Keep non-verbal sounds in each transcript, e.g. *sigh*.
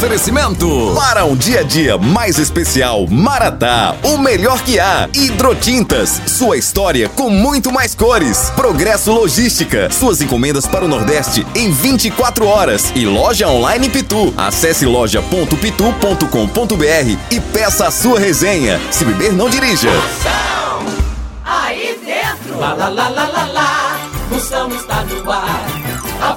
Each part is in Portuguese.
Oferecimento para um dia a dia mais especial, Maratá, o melhor que há. Hidrotintas, sua história com muito mais cores. Progresso Logística, suas encomendas para o Nordeste em 24 horas. E loja online Pitu. Acesse loja.pitu.com.br e peça a sua resenha. Se beber, não dirija. Aí dentro. Lá, lá, lá, lá, lá, lá. Está no ar. A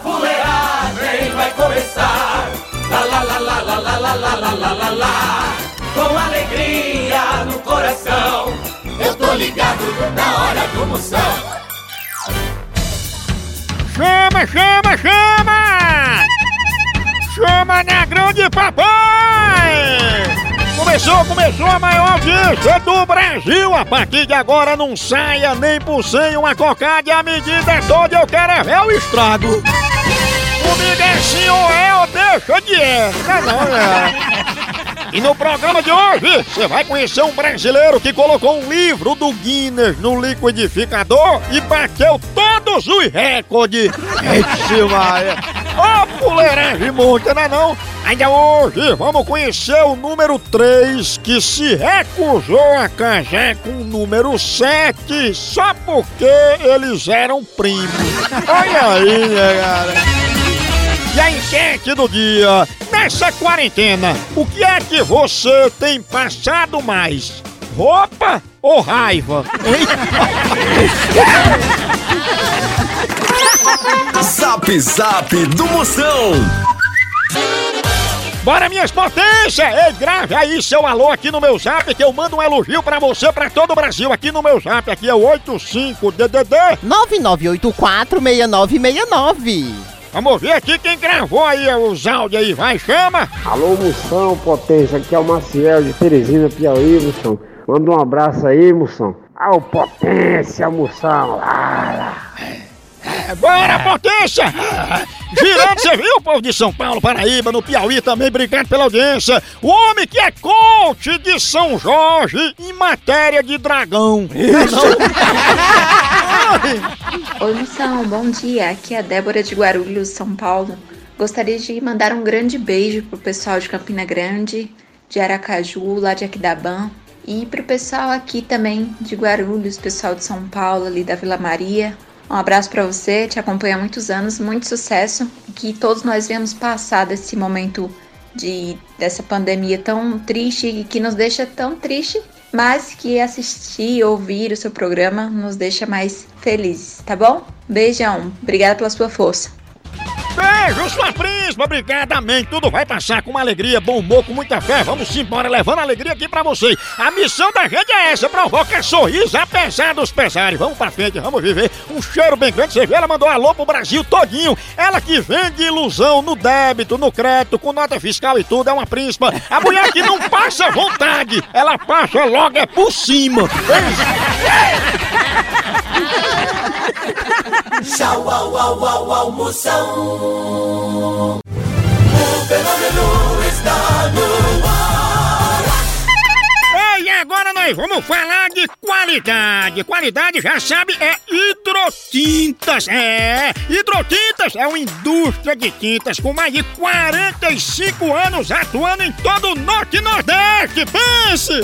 na hora do Moção. Chama, chama, chama! Chama na grande papai! Começou, começou a maior audiência do Brasil! A partir de agora não saia nem por cem uma cocada e a medida é toda, eu quero é o estrago! Comigo é sim ou é ou deixa de é! Não, não, é. E no programa de hoje, você vai conhecer um brasileiro que colocou um livro do Guinness no liquidificador e bateu todos os recordes. *laughs* Esse Maia. Ô, fuleiragem monta, não é não? Ainda hoje, vamos conhecer o número 3 que se recusou a casar com o número 7 só porque eles eram primos. Olha aí, né, cara? E a enquete do dia: nessa quarentena, o que é que você tem passado mais? Roupa ou raiva? *laughs* Zap Zap do Moção. Bora, minhas potências! Ei, grave aí seu alô aqui no meu zap que eu mando um elogio pra você, pra todo o Brasil. Aqui no meu zap, aqui é o 85DDD. 99846969. Vamos ver aqui quem gravou aí os áudios aí. Vai, chama! Alô, Moção, potência, aqui é o Maciel de Teresina, Piauí, Moção. Manda um abraço aí, Moção. Ah, o potência, Moção. Lá. Bora, potência! Girando, você viu, povo de São Paulo, Paraíba, no Piauí também, obrigado pela audiência. O homem que é coach de São Jorge em matéria de dragão. Oi, Moção, bom dia. Aqui é a Débora de Guarulhos, São Paulo. Gostaria de mandar um grande beijo pro pessoal de Campina Grande, de Aracaju, lá de Aquidabã. E pro pessoal aqui também de Guarulhos, pessoal de São Paulo, ali da Vila Maria. Um abraço para você, te acompanho há muitos anos, muito sucesso. Que todos nós venhamos passar desse momento de dessa pandemia tão triste e que nos deixa tão triste, mas que assistir e ouvir o seu programa nos deixa mais felizes, tá bom? Beijão, obrigada pela sua força. Beijo, sua príncipa, obrigada, amém. Tudo vai passar com uma alegria, bom humor, com muita fé. Vamos embora, levando alegria aqui pra você. A missão da gente é essa, provoca sorriso apesar dos pesares. Vamos pra frente, vamos viver um cheiro bem grande. Você vê, ela mandou alô pro Brasil todinho. Ela que vende ilusão no débito, no crédito, com nota fiscal e tudo, é uma príncipa. A mulher que não passa vontade, ela passa logo é por cima. Tchau, au, au, au, au, Moção. O fenômeno está no ar. Ei, agora nós vamos falar de qualidade. Qualidade, já sabe, é hidrotintas. É, hidrotintas é uma indústria de tintas com mais de 45 anos atuando em todo o Norte e Nordeste. Pense!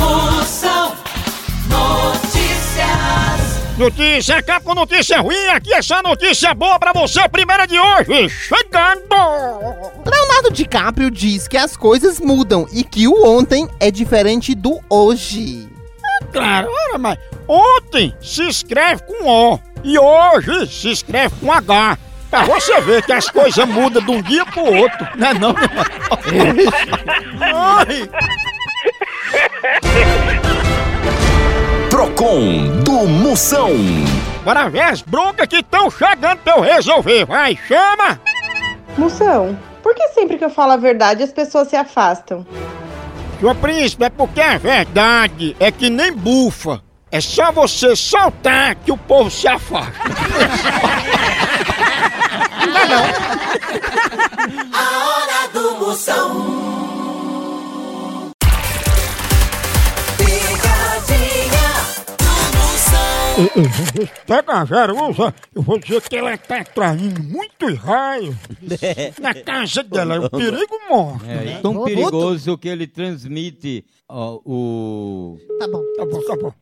Moção Notícias. Notícia, acaba com notícia ruim, aqui é só notícia boa pra você, primeira de hoje, chegando! Leonardo DiCaprio diz que as coisas mudam e que o ontem é diferente do hoje. claro. Ora, mas ontem se escreve com O e hoje se escreve com H. Pra você ver que as coisas mudam de um dia pro outro, né não? *laughs* Ai. Procon do Moção. Bora ver as broncas que estão chegando pra eu resolver. Vai, chama! Moção, por que sempre que eu falo a verdade as pessoas se afastam? Sua príncipe, é porque a verdade é que nem bufa. É só você soltar que o povo se afasta. *laughs* não, é não. *laughs* Pega a Jerusa, eu vou dizer que ela tá atraindo muitos raios *laughs* na casa dela. É um perigo morto. É, tão Robuto. perigoso que ele transmite ó, o. Tá bom. Tá bom, tá bom.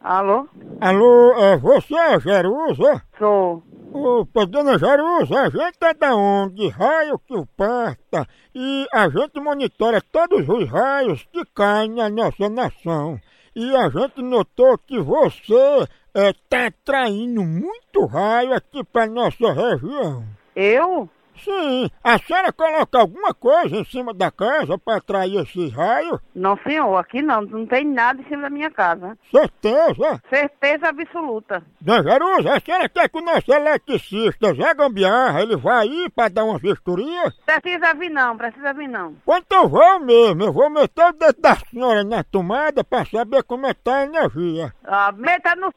Alô? Alô, é você, é Jerusa? Sou. Opa, dona Jerusa, a gente é da onde? Raio que o parta. E a gente monitora todos os raios que caem na nossa nação. E a gente notou que você é, atraindo muito raio aqui pra nossa região. Eu? Sim, a senhora coloca alguma coisa em cima da casa pra atrair esses raios? Não, senhor. Aqui não. Não tem nada em cima da minha casa. Certeza? Certeza absoluta. Dona Jerusa, a senhora quer que o nosso eletricista Zé Gambiarra, ele vai aí pra dar uma vistoria? Precisa vir não. Precisa vir não. Então eu vou mesmo, eu vou meter o dedo da senhora na tomada pra saber como é que tá a energia. Ah, meta no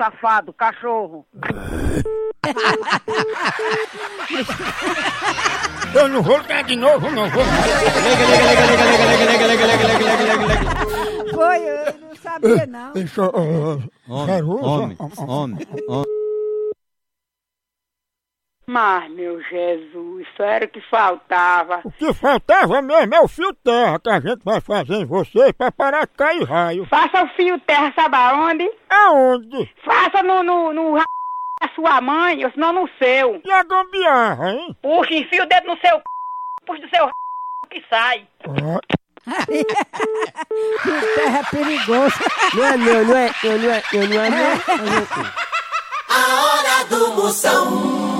safado, cachorro. Eu não vou ligar de novo, não vou. Foi, eu não sabia não. Deixa eu... Homem, Jerusa, homem, ó, ó, homem, homem. Mas, meu Jesus, isso era o que faltava. O que faltava mesmo é o fio terra que a gente vai fazer em vocês pra parar de cair raio. Faça o fio terra, sabe aonde? Aonde? Faça no, no, no ra... da sua mãe, ou senão no seu. E a gambiarra, hein? Puxa, enfia o dedo no seu c... puxa do seu r... que sai. Ó, Que terra perigosa. Não é, não, não é, não, não é, não, não é, não. A hora do Moção.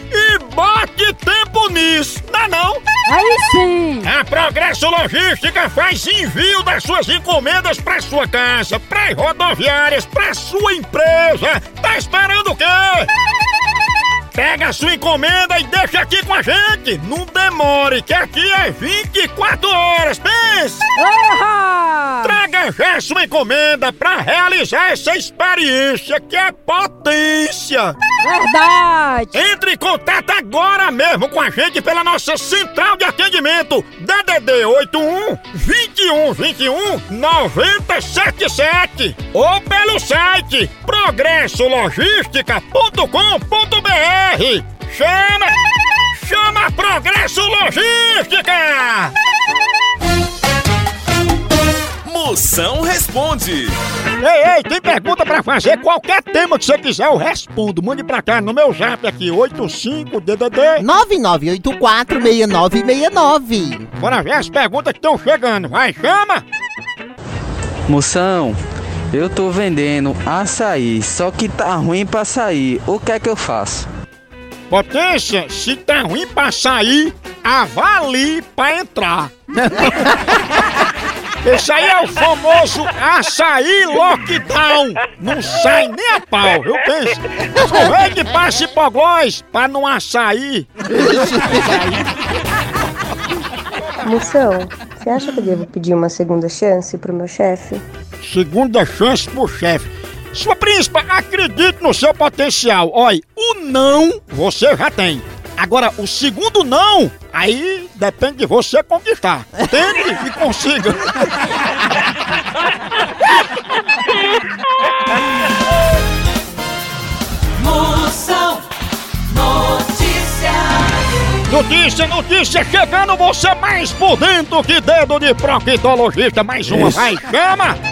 e bote tempo nisso, não é não? Aí sim. A Progresso Logística faz envio das suas encomendas para sua casa, para rodoviárias, para sua empresa. Tá esperando o quê? Pega a sua encomenda e deixa aqui com a gente. Não demore, que aqui é 24 horas. Pensa! Traga já sua encomenda para realizar essa experiência que é potência. Verdade. Entre em contato agora mesmo com a gente pela nossa central de atendimento DDD 81 21 21 977 ou pelo site progressologística.com.br. Chama! Chama Progresso Logística! Moção responde. Ei, ei, tem pergunta pra fazer? Qualquer tema que você quiser, eu respondo. Mande pra cá no meu zap aqui, 85DDD. 99846969. Bora ver as perguntas que estão chegando. Vai, chama! Moção, eu tô vendendo açaí, só que tá ruim pra sair. O que é que eu faço? Potência, se tá ruim pra sair, avalie pra entrar. *laughs* Esse aí é o famoso açaí lockdown. Não sai nem a pau, eu penso. Aproveite e passe hipoglós pra não açaí. *laughs* Moção, você acha que eu devo pedir uma segunda chance pro meu chefe? Segunda chance pro chefe. Sua príncipa, acredite no seu potencial. Olha, o não você já tem. Agora, o segundo não, aí depende de você conquistar. Tente e consiga. Moção Notícias. Notícia, notícia, chegando você mais por dentro que dedo de proctologista. Mais uma, vai, chama!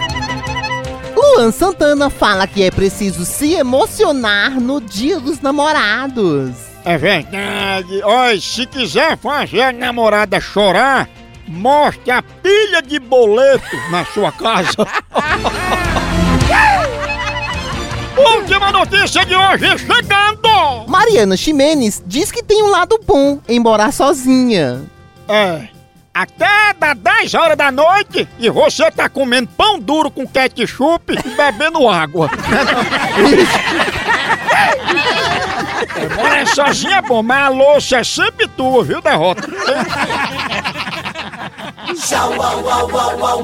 Luan Santana fala que é preciso se emocionar no dia dos namorados. É verdade. Olha, se quiser fazer a namorada chorar, mostre a pilha de boleto na sua casa. *laughs* Última notícia de hoje chegando! Mariana Ximenes diz que tem um lado bom em morar sozinha. É. Até das 10 horas da noite e você tá comendo pão duro com ketchup e bebendo água. É, Morar sozinha é bom, mas a louça é sempre tua, viu, derrota? Tchau, au, au, au, au,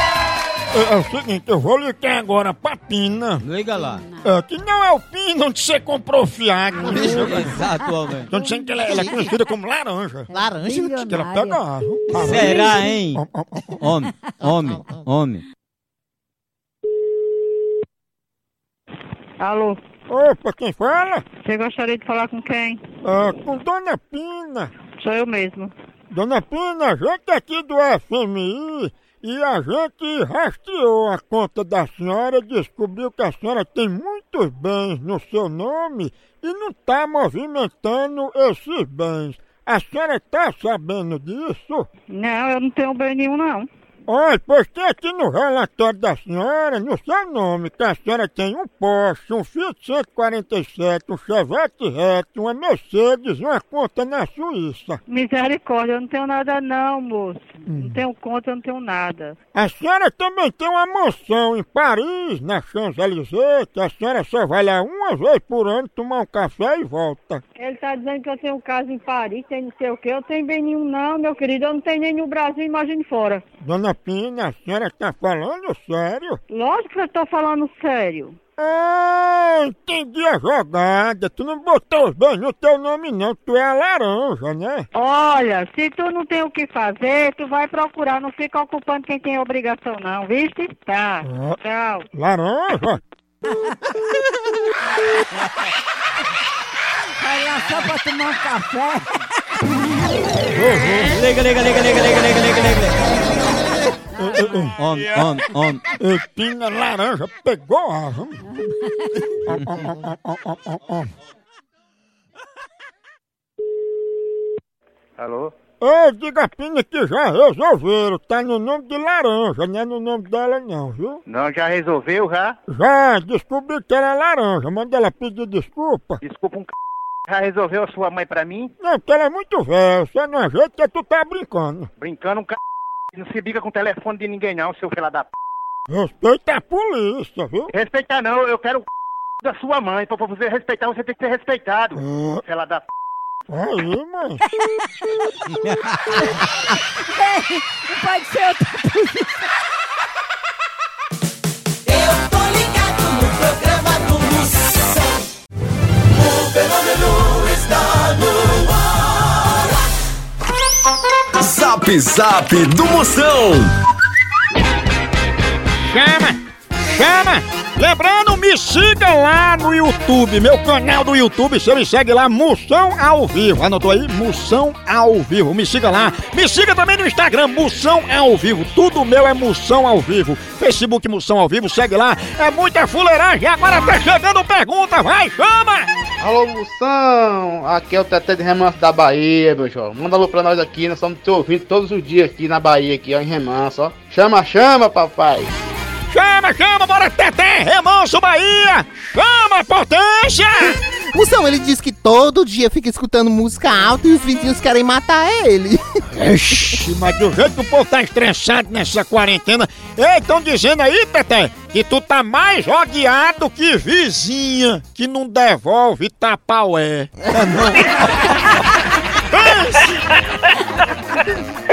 É, é o seguinte, eu vou ligar agora pra Pina. Liga lá. É, que não é o Pina onde você comprou fiado. *laughs* Exatamente. Estão dizendo que ela, ela é conhecida como laranja. Laranja? Que ela pega água. Será, hein? Homem, homem, homem. Alô, Opa, quem fala? você gostaria de falar com quem? É, com Dona Pina. Sou eu mesmo. Dona Pina, a gente é aqui do FMI e a gente rastreou a conta da senhora e descobriu que a senhora tem muitos bens no seu nome e não está movimentando esses bens. A senhora está sabendo disso? Não, eu não tenho bem nenhum, não. Olha, pois tem aqui no relatório da senhora, no seu nome, que a senhora tem um Porsche, um Fiat 147, um Chevette Reto, uma Mercedes uma conta na Suíça. Misericórdia, eu não tenho nada não, moço. Não tenho conta, eu não tenho nada. A senhora também tem uma mansão em Paris, na Champs-Élysées, que a senhora só vai lá uma vez por ano tomar um café e volta. Ele tá dizendo que eu tenho casa em Paris, tem não sei o quê. Eu tenho bem nenhum não, meu querido. Eu não tenho nem no Brasil, imagine fora. Dona Pina, a senhora tá falando sério? Lógico que eu tô falando sério. Ah, entendi a jogada. Tu não botou os bens no teu nome não, tu é a laranja, né? Olha, se tu não tem o que fazer, tu vai procurar. Não fica ocupando quem tem obrigação não, viste? Tá, Ah. tchau. Laranja? Vai lá só pra tomar um café. Liga, liga, liga, liga, liga, liga, liga, liga. Homem, homem, homem. Ei, Pina laranja pegou a. Alô? Ô, diga a Pina que já resolveram, tá no nome de laranja, não é no nome dela não, viu? Não, já resolveu, já? Já, descobri que era laranja, manda ela pedir desculpa. Desculpa um c... Já resolveu a sua mãe pra mim? Não, porque ela é muito velha, você não ajeita que tu tá brincando. Brincando um c... Não se briga com o telefone de ninguém não, seu filho da p... Respeita a polícia, viu? Respeitar não, eu quero o da sua mãe. Pra você respeitar, você tem que ser respeitado. Ah. Filha da p... Aí, mãe. *laughs* Não pode ser outra Eu tô ligado no programa do Moção. O fenômeno está no Zap Zap do Moção. Chama! Chama! Lembrando, me siga lá no YouTube, meu canal do YouTube, você me segue lá, Moção ao Vivo. Anotou aí? Moção ao Vivo, me siga lá. Me siga também no Instagram, Moção ao Vivo. Tudo meu é Moção ao Vivo. Facebook Moção ao Vivo, segue lá. É muita fuleiragem, agora tá chegando pergunta, vai, chama! Alô, Moção! Aqui é o Teté de Remanso da Bahia, meu jovem. Manda alô pra nós aqui, nós estamos te ouvindo todos os dias aqui na Bahia, aqui, ó, em Remanso, ó. Chama, chama, papai! Chama, chama, bora Teté, Remanso Bahia! Chama, potência! Moção, ele diz que todo dia fica escutando música alta e os vizinhos querem matar ele. *laughs* Ixi, mas do jeito que o povo tá estressado nessa quarentena. Ei, estão dizendo aí, Teté, que tu tá mais rodeado que vizinha que não devolve tapaué. É *laughs*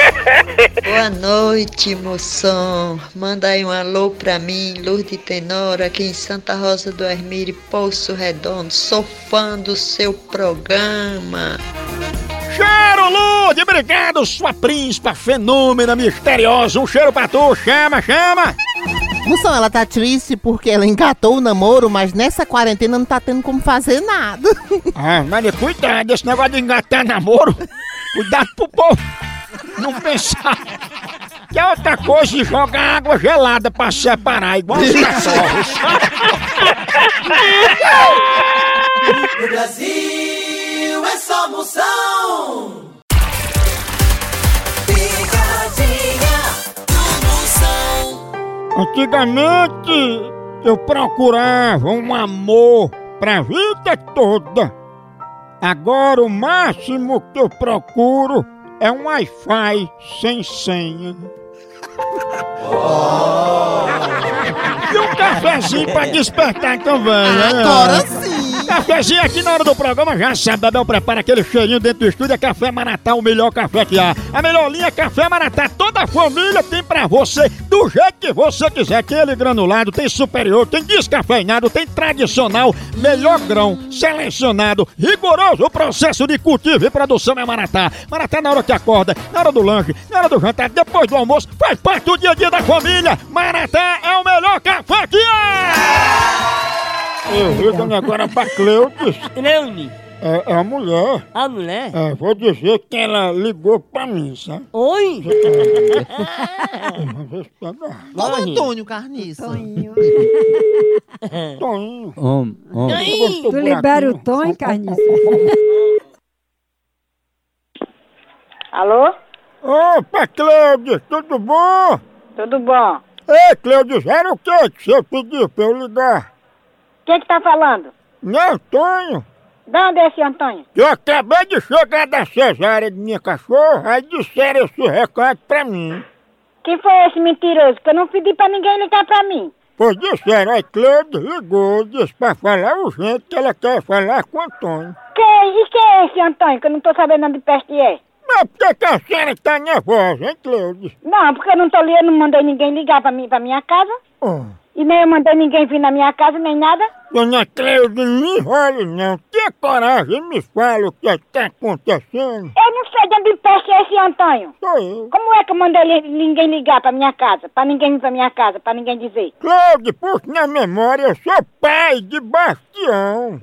Boa noite, moção. Manda aí um alô pra mim, Luz de Tenora, aqui em Santa Rosa do Hermírio, Poço Redondo. Sou fã do seu programa. Cheiro, Lud! Obrigado, sua príncipa fenômena misteriosa. Um cheiro pra tu, chama, chama! Moção, ela tá triste porque ela engatou o namoro, mas nessa quarentena não tá tendo como fazer nada. Ah, mas cuidado, esse negócio de engatar namoro. Cuidado pro povo não pensar. Que é outra coisa e jogar água gelada pra separar, igual os cachorros. No Brasil é só moção. Picadinha do moção. Antigamente eu procurava um amor pra vida toda. Agora o máximo que eu procuro é um Wi-Fi sem senha. *laughs* E um cafezinho pra despertar também, né? Agora sim! Cafezinho aqui na hora do programa, já sabe, Bebel prepara aquele cheirinho dentro do estúdio, é Café Maratá, o melhor café que há. A melhor linha é Café Maratá, toda a família tem pra você, do jeito que você quiser. Tem ele granulado, tem superior, tem descafeinado, tem tradicional, melhor grão, selecionado, rigoroso o processo de cultivo e produção é Maratá. Maratá na hora que acorda, na hora do lanche, na hora do jantar, depois do almoço, faz parte do dia a dia da família. Maratá é o melhor café que há! Eu ligando agora pra Cleudes. Cleune, É, é a mulher. a mulher? É, vou dizer que ela ligou pra mim, sabe? Oi? Olha *laughs* o Antônio Carniça. *laughs* Toninho. Homem, homem. Gostou Tu libera o tom, hein, Carniça? Alô? Opa, Cleudes, tudo bom? Tudo bom? Ei, Cleudes, era o que que você pediu pra eu ligar? Quem que tá falando? Não, Antônio. De onde é esse Antônio? Eu acabei de chegar da cesárea de minha cachorra, aí disseram esse recado pra mim. Quem foi esse mentiroso? Que eu não pedi pra ninguém ligar pra mim. Pois disseram, aí Cleudes ligou, disse pra falar urgente que ela quer falar com o Antônio. Que, e quem é esse Antônio? Que eu não tô sabendo onde peste é. Mas por que a senhora tá nervosa, hein, Cleudes? Não, porque eu não tô li, eu não mandei ninguém ligar pra, mim, pra minha casa. Oh. E nem eu mandei ninguém vir na minha casa, nem nada. Dona Cleudes, não enrole não. Tenha coragem me fala o que está acontecendo. Eu não sei de onde peste é esse Antônio. Sou eu. Como é que eu mandei ninguém ligar pra minha casa? Pra ninguém vir pra minha casa, pra ninguém dizer. Cleudes, puxa na memória, eu sou pai de Bastião.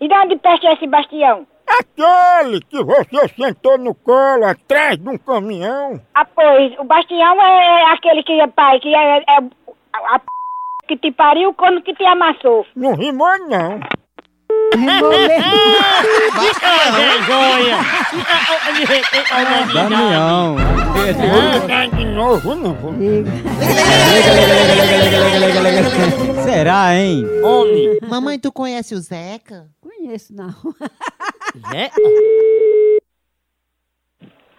E de onde peste é esse Bastião? Aquele que você sentou no colo atrás de um caminhão. Ah, pois, o Bastião é aquele que é pai, que é, é a, a. que te pariu quando que te amassou. Não rimou, não. Damião. Vou ligar de novo, não. Será, hein? Homem. Mamãe, tu conhece o Zeca? Conheço, não. Zé?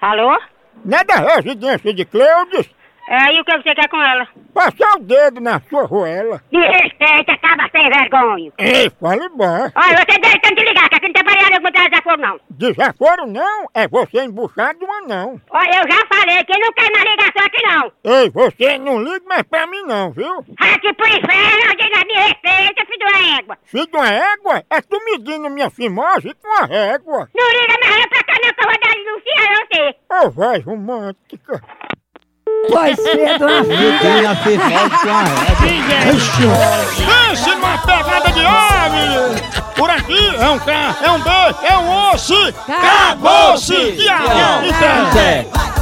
Alô? Não é da residência de Cleudes? É, e o que você quer com ela? Passar o dedo na sua roela. Me respeita, acaba sem vergonha. Ei, fale bom. Olha, você deve tanto ligar, que aqui não tem variável com desaforo, não. Desaforo não, é você embuchar de um anão. Olha, eu já falei que não tem mais ligação aqui, não. Ei, você não liga mais pra mim não, viu? Aqui pro inferno, diga, me respeita, filho da égua. Filho de uma égua, é tu medindo minha fimose com a régua. Não liga mais pra cá, não, que eu vou denunciar você. Ô, voz romântica. Pois cedo, uma Meu Deus, já fez mal com a régua. Pense numa pegada de ave! Por aqui é um K, é um B, é um osso! Acabou-se! Tchau! Zé.